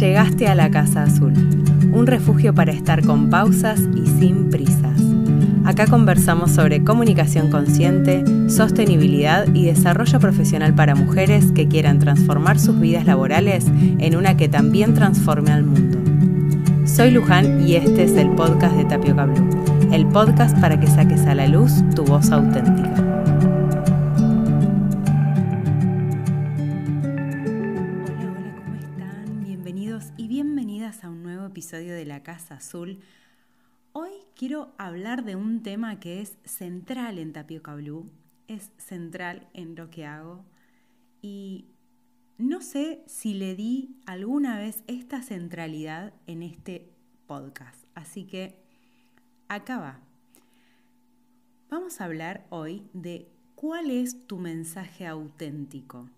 Llegaste a la Casa Azul, un refugio para estar con pausas y sin prisas. Acá conversamos sobre comunicación consciente, sostenibilidad y desarrollo profesional para mujeres que quieran transformar sus vidas laborales en una que también transforme al mundo. Soy Luján y este es el podcast de Tapioca Blue, el podcast para que saques a la luz tu voz auténtica. De La Casa Azul. Hoy quiero hablar de un tema que es central en Tapioca Blue, es central en lo que hago y no sé si le di alguna vez esta centralidad en este podcast, así que acá va. Vamos a hablar hoy de cuál es tu mensaje auténtico.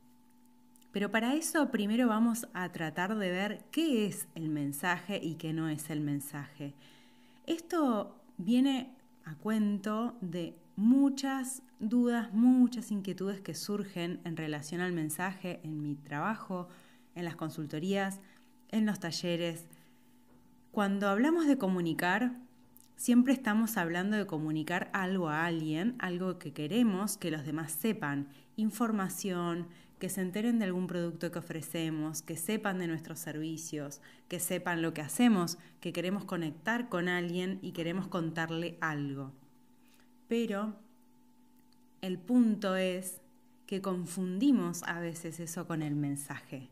Pero para eso primero vamos a tratar de ver qué es el mensaje y qué no es el mensaje. Esto viene a cuento de muchas dudas, muchas inquietudes que surgen en relación al mensaje en mi trabajo, en las consultorías, en los talleres. Cuando hablamos de comunicar, siempre estamos hablando de comunicar algo a alguien, algo que queremos que los demás sepan, información, que se enteren de algún producto que ofrecemos, que sepan de nuestros servicios, que sepan lo que hacemos, que queremos conectar con alguien y queremos contarle algo. Pero el punto es que confundimos a veces eso con el mensaje.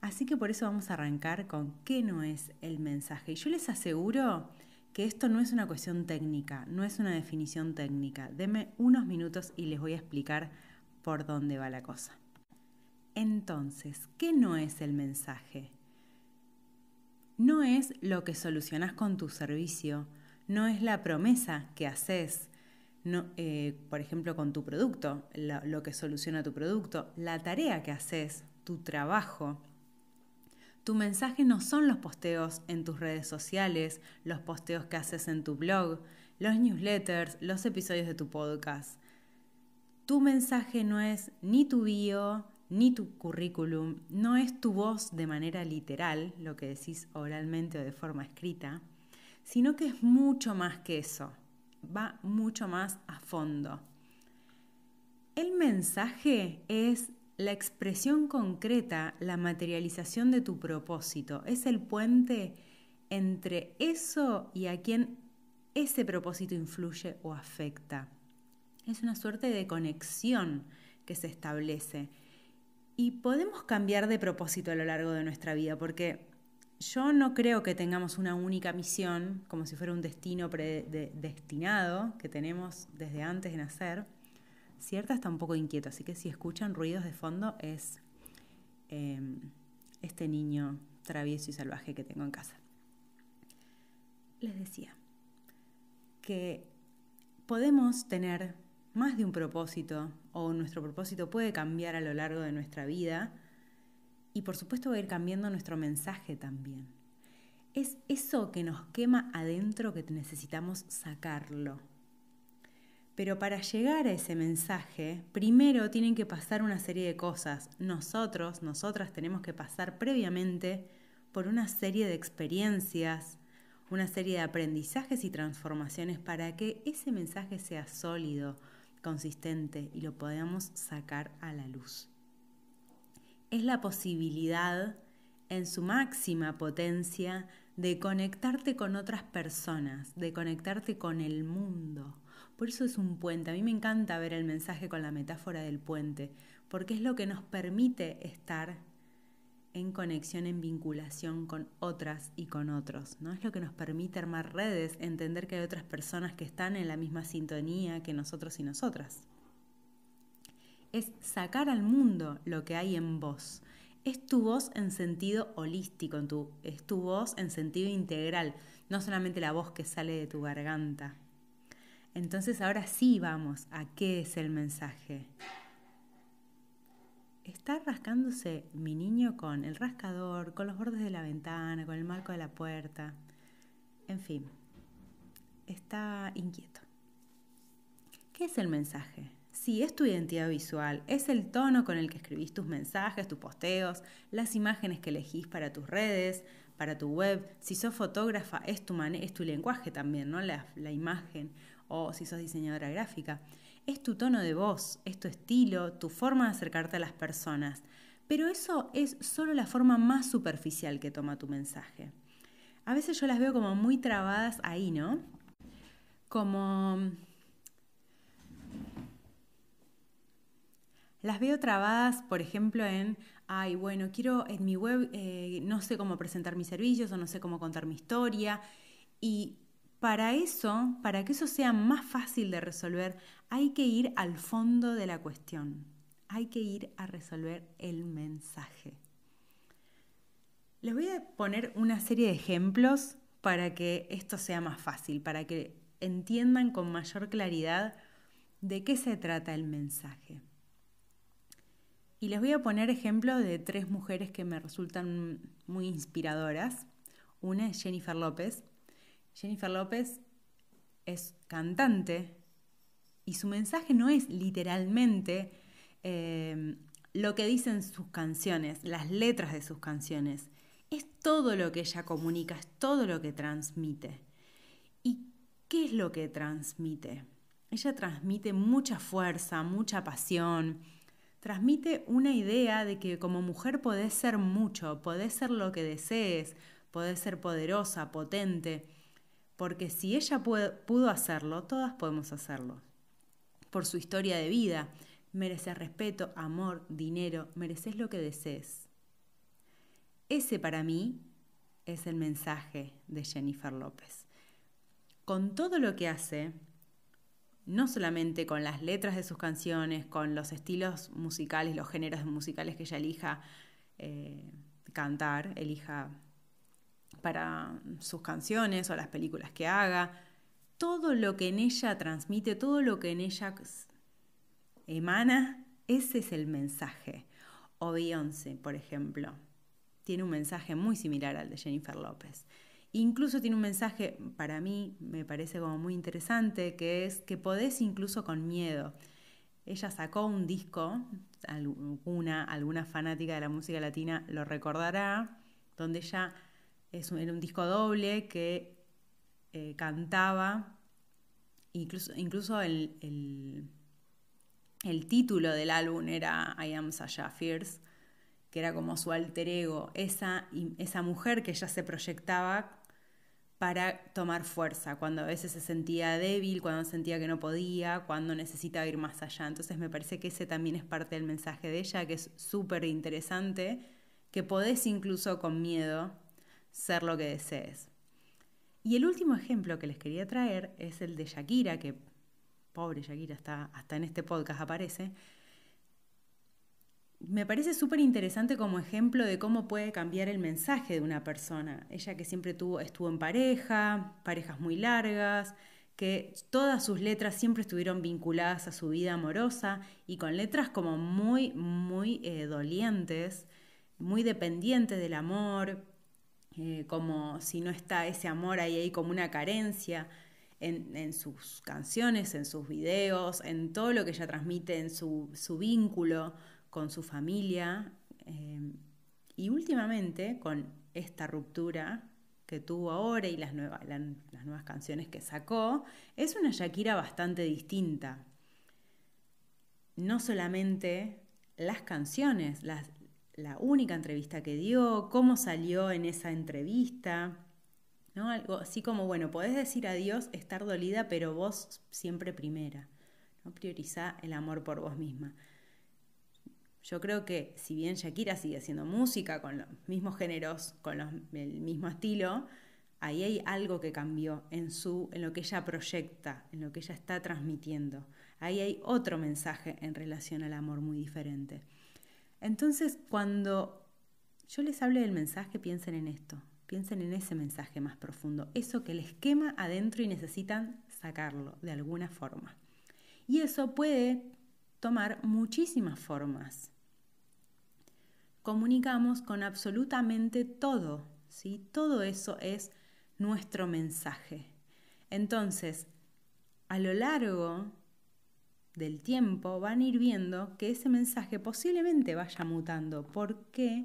Así que por eso vamos a arrancar con qué no es el mensaje. Y yo les aseguro que esto no es una cuestión técnica, no es una definición técnica. Deme unos minutos y les voy a explicar por dónde va la cosa. Entonces, ¿qué no es el mensaje? No es lo que solucionas con tu servicio, no es la promesa que haces, no, eh, por ejemplo, con tu producto, lo que soluciona tu producto, la tarea que haces, tu trabajo. Tu mensaje no son los posteos en tus redes sociales, los posteos que haces en tu blog, los newsletters, los episodios de tu podcast. Tu mensaje no es ni tu bio, ni tu currículum, no es tu voz de manera literal, lo que decís oralmente o de forma escrita, sino que es mucho más que eso, va mucho más a fondo. El mensaje es la expresión concreta, la materialización de tu propósito, es el puente entre eso y a quien ese propósito influye o afecta. Es una suerte de conexión que se establece y podemos cambiar de propósito a lo largo de nuestra vida, porque yo no creo que tengamos una única misión, como si fuera un destino predestinado que tenemos desde antes de nacer. Cierta está un poco inquieto, así que si escuchan ruidos de fondo es em, este niño travieso y salvaje que tengo en casa. Les decía que podemos tener más de un propósito o nuestro propósito puede cambiar a lo largo de nuestra vida y por supuesto va a ir cambiando nuestro mensaje también. Es eso que nos quema adentro que necesitamos sacarlo. Pero para llegar a ese mensaje, primero tienen que pasar una serie de cosas. Nosotros, nosotras tenemos que pasar previamente por una serie de experiencias, una serie de aprendizajes y transformaciones para que ese mensaje sea sólido, consistente y lo podamos sacar a la luz. Es la posibilidad en su máxima potencia de conectarte con otras personas, de conectarte con el mundo. Por eso es un puente. A mí me encanta ver el mensaje con la metáfora del puente, porque es lo que nos permite estar en conexión, en vinculación con otras y con otros. ¿no? Es lo que nos permite armar redes, entender que hay otras personas que están en la misma sintonía que nosotros y nosotras. Es sacar al mundo lo que hay en vos. Es tu voz en sentido holístico, en tu, es tu voz en sentido integral, no solamente la voz que sale de tu garganta. Entonces ahora sí vamos a qué es el mensaje. Está rascándose mi niño con el rascador, con los bordes de la ventana, con el marco de la puerta. En fin, está inquieto. ¿Qué es el mensaje? Sí, es tu identidad visual, es el tono con el que escribís tus mensajes, tus posteos, las imágenes que elegís para tus redes, para tu web. Si sos fotógrafa, es tu, es tu lenguaje también, ¿no? La, la imagen. O si sos diseñadora gráfica. Es tu tono de voz, es tu estilo, tu forma de acercarte a las personas. Pero eso es solo la forma más superficial que toma tu mensaje. A veces yo las veo como muy trabadas ahí, ¿no? Como Las veo trabadas, por ejemplo, en, ay, bueno, quiero en mi web, eh, no sé cómo presentar mis servicios o no sé cómo contar mi historia. Y para eso, para que eso sea más fácil de resolver, hay que ir al fondo de la cuestión. Hay que ir a resolver el mensaje. Les voy a poner una serie de ejemplos para que esto sea más fácil, para que entiendan con mayor claridad de qué se trata el mensaje. Y les voy a poner ejemplo de tres mujeres que me resultan muy inspiradoras. Una es Jennifer López. Jennifer López es cantante y su mensaje no es literalmente eh, lo que dicen sus canciones, las letras de sus canciones. Es todo lo que ella comunica, es todo lo que transmite. ¿Y qué es lo que transmite? Ella transmite mucha fuerza, mucha pasión, transmite una idea de que como mujer podés ser mucho, podés ser lo que desees, podés ser poderosa, potente, porque si ella pudo hacerlo, todas podemos hacerlo. Por su historia de vida, mereces respeto, amor, dinero, mereces lo que desees. Ese para mí es el mensaje de Jennifer López. Con todo lo que hace, no solamente con las letras de sus canciones, con los estilos musicales, los géneros musicales que ella elija eh, cantar, elija para sus canciones o las películas que haga, todo lo que en ella transmite, todo lo que en ella emana, ese es el mensaje. O Beyoncé, por ejemplo, tiene un mensaje muy similar al de Jennifer López. Incluso tiene un mensaje, para mí me parece como muy interesante, que es que podés incluso con miedo. Ella sacó un disco, alguna, alguna fanática de la música latina lo recordará, donde ella es un, era un disco doble que eh, cantaba, incluso, incluso el, el, título del álbum era I Am Sasha Fierce, que era como su alter ego, esa, esa mujer que ella se proyectaba para tomar fuerza, cuando a veces se sentía débil, cuando sentía que no podía, cuando necesitaba ir más allá. Entonces me parece que ese también es parte del mensaje de ella, que es súper interesante, que podés incluso con miedo ser lo que desees. Y el último ejemplo que les quería traer es el de Shakira, que pobre Shakira, está, hasta en este podcast aparece, me parece súper interesante como ejemplo de cómo puede cambiar el mensaje de una persona. Ella que siempre tuvo, estuvo en pareja, parejas muy largas, que todas sus letras siempre estuvieron vinculadas a su vida amorosa y con letras como muy, muy eh, dolientes, muy dependientes del amor, eh, como si no está ese amor ahí, hay como una carencia. En, en, sus canciones, en sus videos, en todo lo que ella transmite, en su, su vínculo con su familia eh, y últimamente con esta ruptura que tuvo ahora y las, las nuevas canciones que sacó, es una Shakira bastante distinta. No solamente las canciones, la única entrevista que dio, cómo salió en esa entrevista, ¿no? Algo así como, bueno, podés decir adiós, estar dolida, pero vos siempre primera. ¿no? Prioriza el amor por vos misma. Yo creo que si bien Shakira sigue haciendo música con los mismos géneros, con el mismo estilo, ahí hay algo que cambió en, su, en lo que ella proyecta, en lo que ella está transmitiendo. Ahí hay otro mensaje en relación al amor muy diferente. Entonces, cuando yo les hable del mensaje, piensen en esto, piensen en ese mensaje más profundo, eso que les quema adentro y necesitan sacarlo de alguna forma. Y eso puede tomar muchísimas formas comunicamos con absolutamente todo, ¿sí? Todo eso es nuestro mensaje. Entonces, a lo largo del tiempo van a ir viendo que ese mensaje posiblemente vaya mutando. ¿Por qué?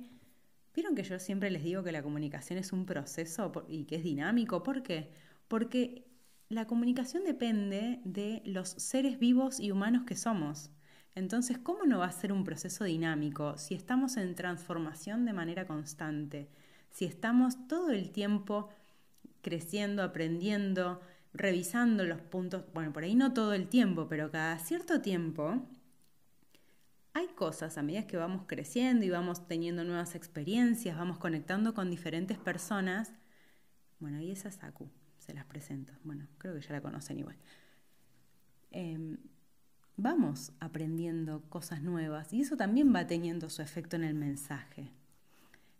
Vieron que yo siempre les digo que la comunicación es un proceso y que es dinámico. ¿Por qué? Porque la comunicación depende de los seres vivos y humanos que somos. Entonces, ¿cómo no va a ser un proceso dinámico si estamos en transformación de manera constante? Si estamos todo el tiempo creciendo, aprendiendo, revisando los puntos, bueno, por ahí no todo el tiempo, pero cada cierto tiempo hay cosas a medida que vamos creciendo y vamos teniendo nuevas experiencias, vamos conectando con diferentes personas. Bueno, y esa es Saku, se las presento. Bueno, creo que ya la conocen igual. Em, vamos aprendiendo cosas nuevas y eso también va teniendo su efecto en el mensaje.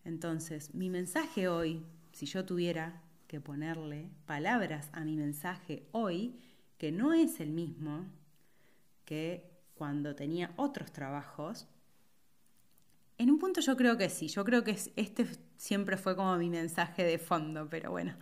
Entonces, mi mensaje hoy, si yo tuviera que ponerle palabras a mi mensaje hoy, que no es el mismo que cuando tenía otros trabajos, en un punto yo creo que sí, yo creo que este siempre fue como mi mensaje de fondo, pero bueno,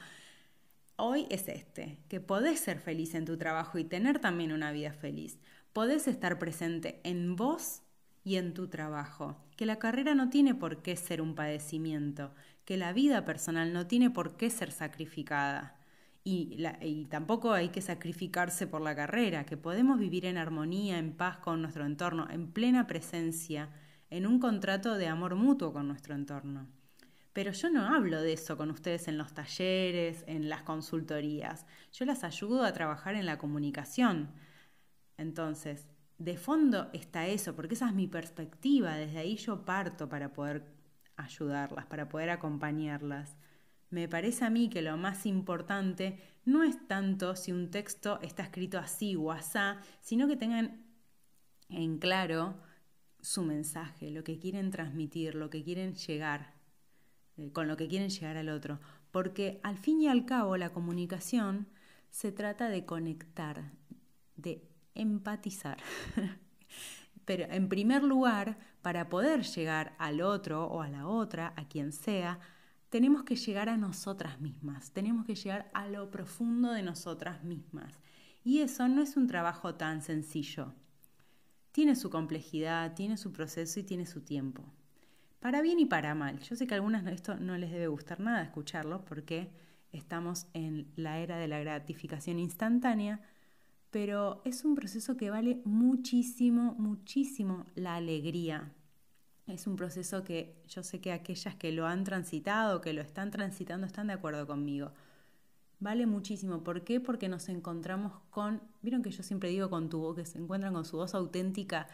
hoy es este, que podés ser feliz en tu trabajo y tener también una vida feliz. Podés estar presente en vos y en tu trabajo, que la carrera no tiene por qué ser un padecimiento, que la vida personal no tiene por qué ser sacrificada. Y, tampoco hay que sacrificarse por la carrera, que podemos vivir en armonía, en paz con nuestro entorno, en plena presencia, en un contrato de amor mutuo con nuestro entorno. Pero yo no hablo de eso con ustedes en los talleres, en las consultorías. Yo las ayudo a trabajar en la comunicación, entonces, de fondo está eso, porque esa es mi perspectiva, desde ahí yo parto para poder ayudarlas, para poder acompañarlas. Me parece a mí que lo más importante no es tanto si un texto está escrito así o asá, sino que tengan en claro su mensaje, lo que quieren transmitir, lo que quieren llegar, eh, con lo que quieren llegar al otro. Porque al fin y al cabo la comunicación se trata de conectar, de empatizar. Pero en primer lugar, para poder llegar al otro o a la otra, a quien sea, tenemos que llegar a nosotras mismas, tenemos que llegar a lo profundo de nosotras mismas. Y eso no es un trabajo tan sencillo. Tiene su complejidad, tiene su proceso y tiene su tiempo. Para bien y para mal. Yo sé que a algunas esto no les debe gustar nada escucharlo porque estamos en la era de la gratificación instantánea, pero es un proceso que vale muchísimo, muchísimo la alegría. Es un proceso que yo sé que aquellas que lo han transitado, que lo están transitando, están de acuerdo conmigo. Vale muchísimo. ¿Por qué? Porque nos encontramos con, vieron que yo siempre digo con tu voz, que se encuentran con su voz auténtica,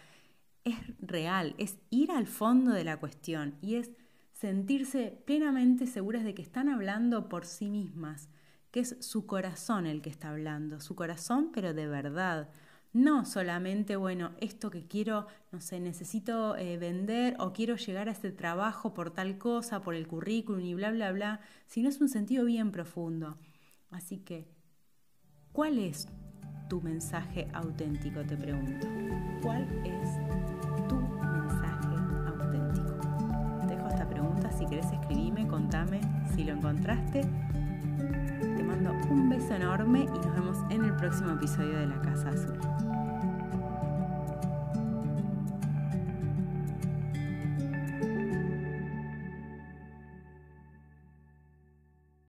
es real, es ir al fondo de la cuestión y es sentirse plenamente seguras de que están hablando por sí mismas, que es su corazón el que está hablando, su corazón pero de verdad. No solamente, bueno, esto que quiero, no sé, necesito eh, vender o quiero llegar a este trabajo por tal cosa, por el currículum y bla, bla, bla, sino es un sentido bien profundo. Así que, ¿cuál es tu mensaje auténtico? Te pregunto. ¿Cuál es tu mensaje auténtico? Dejo esta pregunta, si querés escribime, contame si lo encontraste un beso enorme y nos vemos en el próximo episodio de La Casa Azul.